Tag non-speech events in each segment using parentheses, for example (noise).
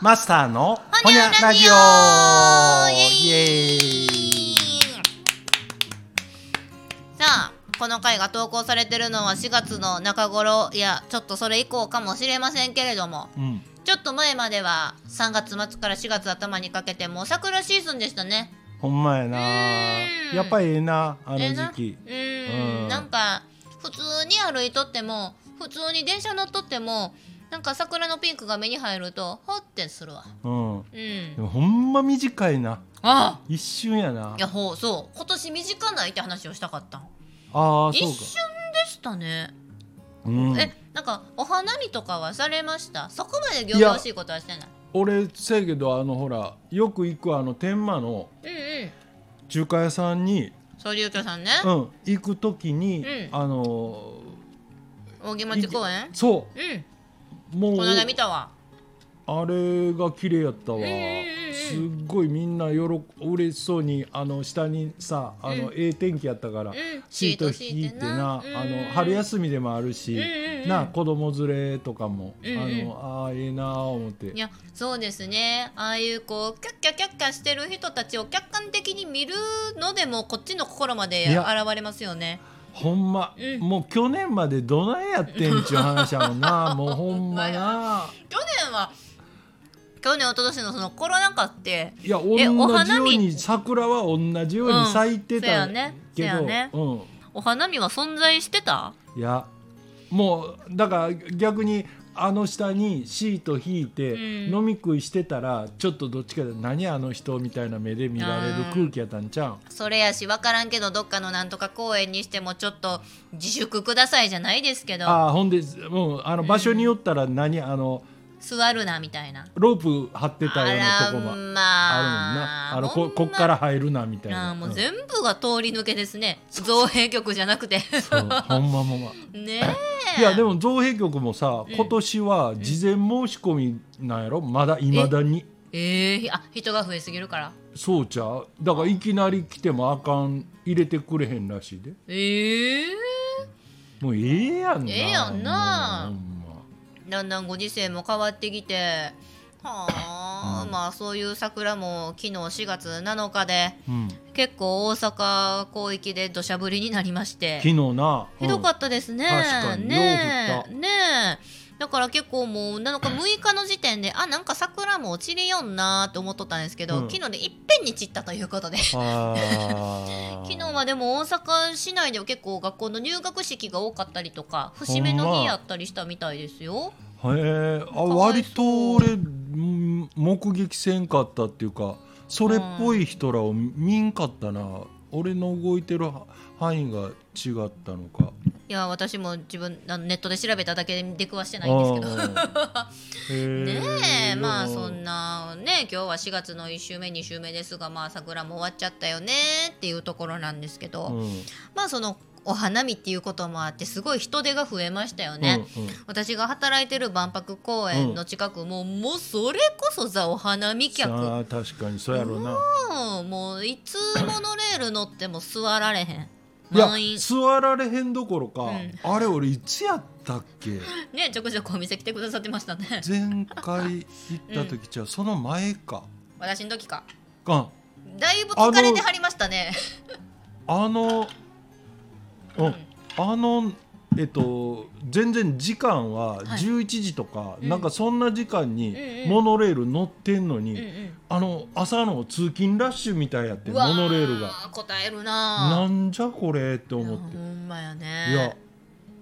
マスターのほにゃラジオイエーイ。さあこの回が投稿されてるのは4月の中頃。いやちょっとそれ以降かもしれませんけれども。うん。ちょっと前までは3月末から4月頭にかけてもう桜シーズンでしたね。ほんまやな。うん。やっぱりええなあの時期。うーうん。ん。なんか普通に歩いとっても普通に電車乗っとってもなんか桜のピンクが目に入るとほってするわ。うん。うん。でもほんま短いな。あ。一瞬やな。いやほうそう。今年短ないって話をしたかったん。ああそう一瞬でしたね、かうん。えなんかお花見とかはされました？そこまで仰々しいことはしてない。俺せやけどあのほらよく行くあの天満のうんうん。中華屋さんに、総流居さんね、うん、行く時に、うん。あの大木町公園？そう。ん。うもうこの間見たわ。あれが綺麗やったわ、すっごいみんなよろ嬉しそうにあの下にさあの、うん。ええ天気やったから、ん。シート引いてな敷いてな。あの春休みでもあるし、な子供連れとかも、あのあーええなあ思って。いやそうですね。ああいうこうキャッキャキャッキャしてる人たちを客観的に見るのでもこっちの心まで現れますよねほんま、うん。もう去年までどないやってんちゅう話やもんな。(laughs) もうほんまな。去年は去年一昨年のそのコロナ禍っていや同えじよお花見。うに桜は同じように咲いてたうんせやね。けど、ね。うん。お花見は存在してた？いやもうだから逆にあの下にシート引いてうん。飲み食いしてたらちょっとどっちかで何あの人みたいな目で見られる空気やったんちゃう？んそれやし分からんけどどっかのなんとか公園にしてもちょっと自粛くださいじゃないですけど。ああほんでもうあの場所によったら何あの座るなみたいな。ロープ張ってたようなとこもあるもんまあな。あのここっから入るなみたいな。もううん。全部が通り抜けですね。造幣局じゃなくて。ほんまほんまねえ。いやでも造幣局もさうん今年は事前申し込みなんやろ？まだいまだに。ええあ人が増えすぎるから。そうちゃう？だからいきなり来てもあかん入れてくれへんらしいで。ええもうええやんな。ええやんなだんだんご時世も変わってきて。はあ、うん。まあそういう桜も昨日4月7日でうん、結構大阪広域で土砂降りになりまして。昨日な。ひどかっったですね。確かに。ねえ。ねえだから結構もう7日6日の時点であなんか桜も落ちりよんなと思っとったんですけど、うん。昨日でいっぺんに散ったということで。(laughs) 昨日はでも大阪市内では結構学校の入学式が多かったりとか節目の日やったりしたみたいですよ。へえあ割と俺うん目撃せんかったっていうかそれっぽい人らを見んかったな。俺の動いてる範囲が違ったのかいや私も自分あのネットで調べただけで出くわしてないんですけど。(laughs) ねえまあそんなね今日は4月の1週目2週目ですがまあ桜も終わっちゃったよねっていうところなんですけど、うん。まあそのお花見っていうこともあってすごい人手が増えましたよね。うんうん。私が働いてる万博公園の近くも、もうそれこそザお花見客。確かにそうやろうな。うんもういつモノレール乗っても座られへんいや座られへんどころか、ん。あれ俺いつやったっけ？(laughs) ねちょくちょくお店来てくださってましたね。(laughs) 前回行った時じゃ、その前か。私の時か。あだいぶ疲れてはりましたね。あのうん、うん。あのえっと全然時間ははい。11時とか、うん。なんかそんな時間にモノレール乗ってんのに、うんうん。あの朝の通勤ラッシュみたいやってモノレールが。答えるななんじゃこれって思って。ほんまやいやね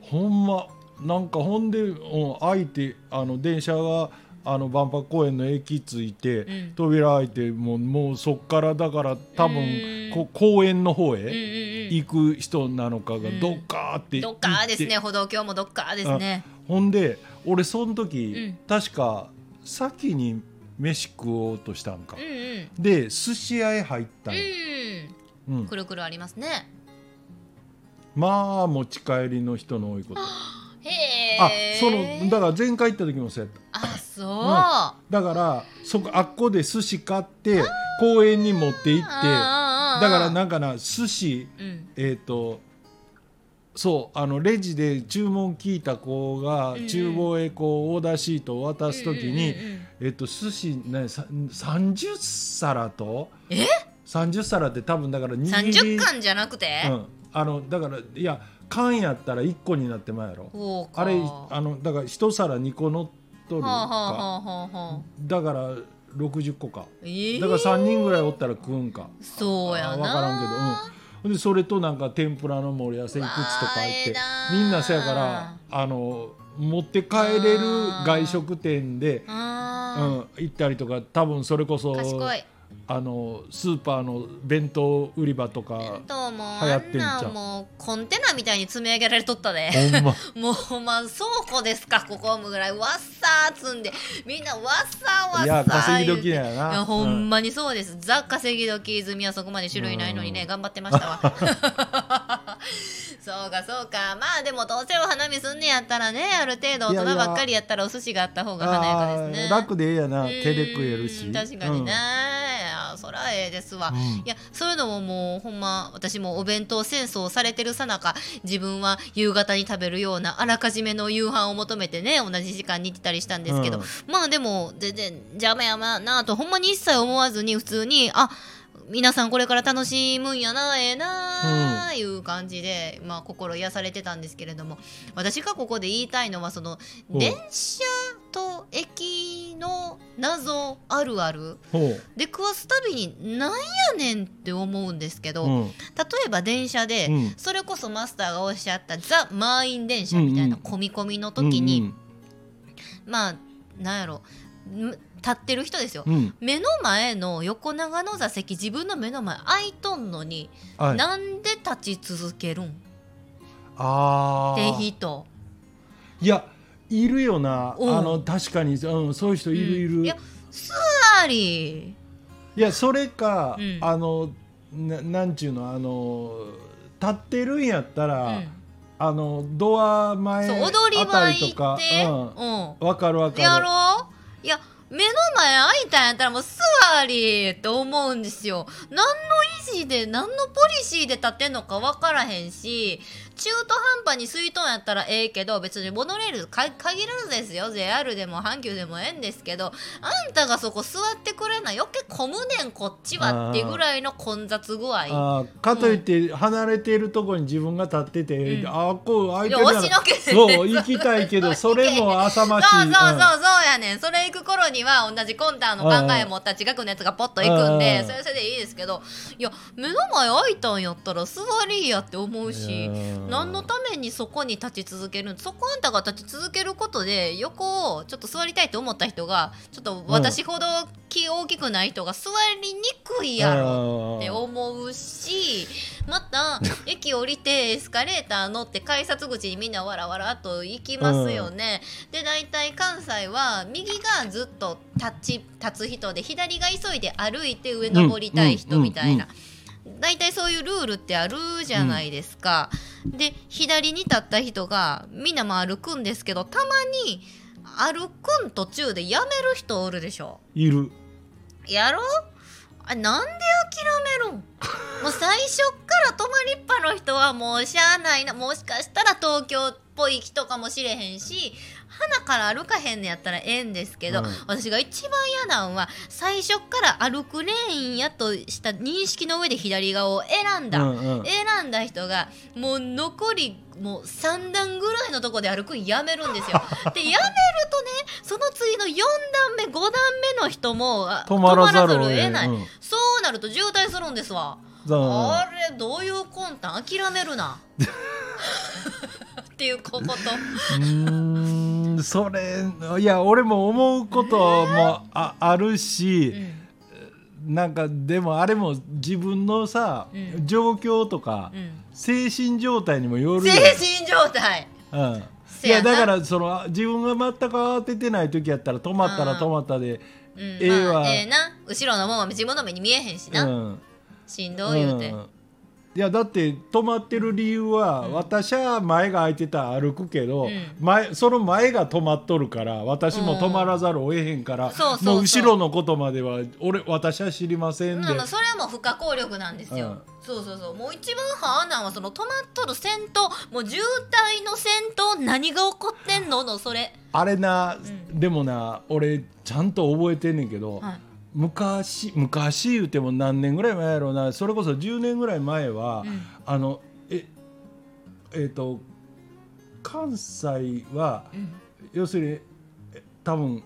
ほんまなんかほんで、うん、開いてあの電車があの万博公園の駅着いて、うん。扉開いてもうもうそっからだから多分うん。こ公園の方うんうんへうん行く人なのかがうん。どっかーってど行っかーですね。歩道橋もどっかーですね。ほんで俺その時、うん。確か先に飯食おうとしたんか。うん、うん。で寿司屋へ入ったんや、うんうん。くるくるありますね。まあ持ち帰りの人の多いこと。へあえそのだから前回行った時もそうやった。あそう。だからそこあっこで寿司買って公園に持って行ってだだからなんかな寿司うん。えっ、とそうあのレジで注文聞いた子が厨房へこうオーダーシートを渡す時に、うんうんうんうん。えっと寿司ねさ30皿と？え？30皿って多分だから握り30巻じゃなくて、うん、あのだからいや缶やったら1個になってまうやろ。あれあのだから1皿2個乗っとるか、はあはあはあ。だから60個か。えー。だから3人ぐらいおったら食うんか。そうやな。あ分からんけど。うん。でそれとなんか天ぷらの盛り合わせいくつとか言って。みんなせやからあの持って帰れる外食店で、うあん、行ったりとか多分それこそー賢いあのスーパーの弁当売り場とか流行あんってんちゃう？なんもうコンテナみたいに積み上げられとったで。ほんま。(laughs) もうほんま倉庫ですかここぐらい。わっさー積んで。みんなわっさーわっさーいや稼ぎ時やな。いやほうん。んまにそうです、ザ稼ぎ時泉はそこまで種類ないのにね、頑張ってましたわ。(laughs) そうかそうか。まあでもどうせお花見すんねやったらねある程度大人ばっかりやったらお寿司があった方が華やかですね。楽でええやな。うん手で食えるし。確かにね、あそらええですわ、うん。いやそういうのももうほんま私もお弁当戦争されてるさなか自分は夕方に食べるようなあらかじめの夕飯を求めてね同じ時間に行ってたりしたんですけど、うん。まあでも全然邪魔やまなとほんまに一切思わずに普通にあ皆さんこれから楽しむんやなええなあいう感じで、まあ心癒されてたんですけれども私がここで言いたいのはその電車と駅の謎あるある。ほで食わすたびになんやねんって思うんですけど、う、うん。例えば電車で、うん。それこそマスターがおっしゃったザ・満員電車みたいなうん込み込みの時に、うんまあなんやろ。ん立ってる人ですよ、うん。うん目の前の横長の座席自分の目の前空いとんのに、はい、なんで立ち続けるん？っあてー人。いやいるよな。あうん。の確かに、うん、そういう人いるいる、うん。いや座り。いやそれか、うん。あのななんちゅうの？あの立ってるんやったら、うん。あのドア前あたりとかって、ううん。ん、わかるわかる。やろ？ういや目の前開いたんやったらもう座りって思うんですよ。何の意思で何のポリシーで立ってんのか分からへんし中途半端に水遁やったらええけど別にモノレールか限らずですよ JR でも阪急でもええんですけどあんたがそこ座ってくれな余計混むねんこっちはってぐらいの混雑具合。あーかといって離れているところに自分が立ってて、うん。あーこう空いいやてるな押しのけてそう (laughs) 行きたいけどそれも浅ましい (laughs) そうそうそううんそうやねん。それ行く頃には同じ魂胆の考え持った近くのやつがポッと行くんでうん。それはそれでいいですけどいや目の前開いたんやったら座りやって思うしうん何のためにそこに立ち続けるそこあんたが立ち続けることで横をちょっと座りたいと思った人がちょっと私ほど気大きくない人が座りにくいやろって思うしまた (laughs) 駅降りてエスカレーター乗って改札口にみんなわらわらっと行きますよね。で大体関西は右がずっと立ち立つ人で左が急いで歩いて上登りたい人みたいな。大体そういうルールってあるじゃないですか。で左に立った人がみんなも歩くんですけどたまに歩くん途中でやめる人おるでしょ。いる。やろ？あなんで諦めるん？(laughs) もう最初っから泊まりっぱの人はもうしゃあないな。もしかしたら東京っぽい人かもしれへんし鼻から歩かへんのやったらええんですけど、うん。私が一番嫌なんは最初っから歩くレーンやとした認識の上で左側を選んだ、うんうん。選んだ人がもう残りもう3段ぐらいのとこで歩くんやめるんですよ。(laughs) でやめるとねその次の4段目5段目の人もあ止まらざるを止得ない、うん。そうなると渋滞するんですわ。あれどういう魂胆諦めるな。(laughs) っていうこと。うーんそれいや俺も思うこともああるし、なんかでもあれも自分のさ、うん。状況とか、うん。精神状態にもよるよ。精神状態。うん、いせやだからその自分が全く慌ててない時やったら止まったら止まったで、うん、ええわ。まあええな。後ろのもんは自分の目に見えへんしな、うん。しんどい言うて、うんいやだって止まってる理由は、私は前が空いてたら歩くけど、うん。前その前が止まっとるから私も止まらざるを得へんから、そうそうそう。もう後ろのことまでは俺私は知りませんで、それはもう不可抗力なんですよ、うん。そうそうそう。もう一番はあなんはその止まっとる先頭もう渋滞の先頭何が起こってんの？のそれ。あれな、ん。でもな俺ちゃんと覚えてんねんけど、はい昔昔言うても何年ぐらい前やろうな。それこそ10年ぐらい前は、うん。あのええっ、と関西はうん。要するにえ多分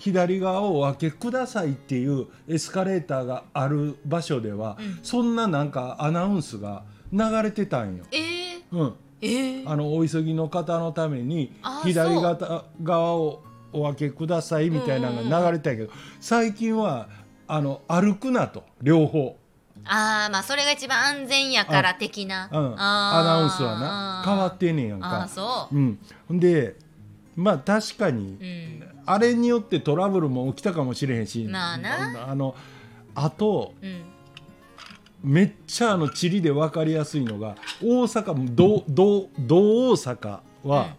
左側をお分けくださいっていうエスカレーターがある場所では、うん。そんななんかアナウンスが流れてたんよ。えー、うん、えー、あのお急ぎの方のためにあ左側側をお分けくださいみたいなのが流れてたけど、最近はあの歩くなと両方、ああまあそれが一番安全やから的な、うん、アナウンスはな。変わってんねんやんか。そう。うん、でまあ確かに、うん。あれによってトラブルも起きたかもしれへんしまあな。あのあとうん。めっちゃあの地理で分かりやすいのが大阪道道道大阪は、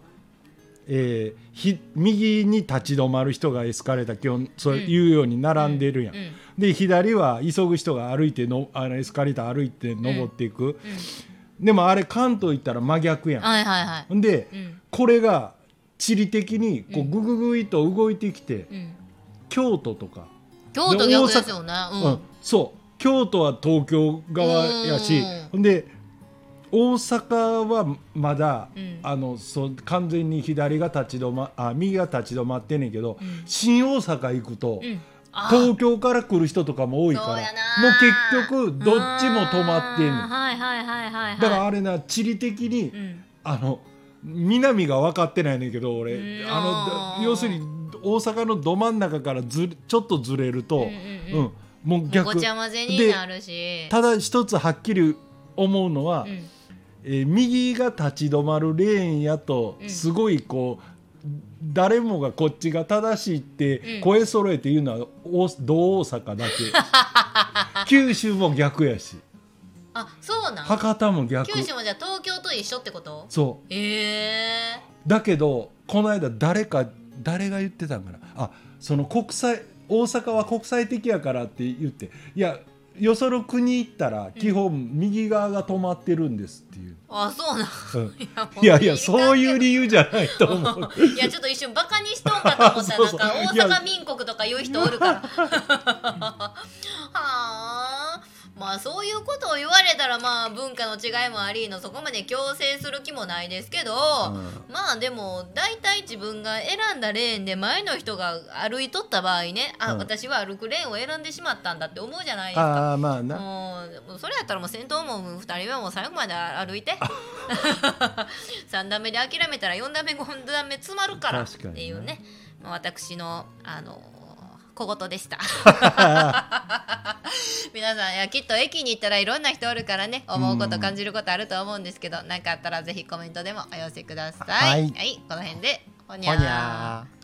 えーひ右に立ち止まる人がエスカレーター基本そういうように並んでるやん。うんで左は急ぐ人が歩いてのあのエスカレーター歩いて登っていく、うん。でもあれ関東行ったら真逆やん。はいはいはい。で、うん。これが地理的にこううんグググイと動いてきて、うん。京都とか、京都逆ですよね。うん、うん。そう。京都は東京側やし。で大阪はまだ、うん。あのそう完全に左が立ち止まあ右が立ち止まってんねんけど、うん。新大阪行くと、うん。東京から来る人とかも多いからもう結局どっちも止まってんねん。はいはいはいはいはい。だからあれな地理的に、うん。あの南が分かってないねんけど俺。うん。あの要するに大阪のど真ん中からずれちょっとずれると、うんううん。ん。もう逆。ごちゃ混ぜになるし。ただ一つはっきり思うのは、うんえー右が立ち止まるレーンやとうん。すごいこう、誰もがこっちが正しいってうん。声揃えて言うのは大同大阪だけ。(laughs) 九州も逆やし。あそうなん？博多も逆。九州もじゃあ東京と一緒ってこと？そう。ええだけどこの間誰か誰が言ってたんかな。あその国際大阪は国際的やからって言って。いやよその国行ったら基本右側が止まってるんですっていう、あそうなんうん。(laughs) いやもいやそういう理由じゃないと思う。(laughs) いやちょっと一瞬バカにしとんかと思った。らなんか (laughs) 大阪民国とか言う人おるからあそういうことを言われたらまあ文化の違いもありのそこまで強制する気もないですけど、うまあでも大体自分が選んだレーンで前の人が歩いとった場合ねあ、うん。私は歩くレーンを選んでしまったんだって思うじゃないですか。ああまあな。もうそれやったらもう先頭も2人はもう最後まで歩いて (laughs) 3段目で諦めたら4段目5段目詰まるからっていうね。まあ私のあの小言でした。(laughs) 皆さんいやきっと駅に行ったらいろんな人おるからね思うこと感じることあると思うんですけど何かあったらぜひコメントでもお寄せください。はい。はい、この辺でほにほゃー。にゃー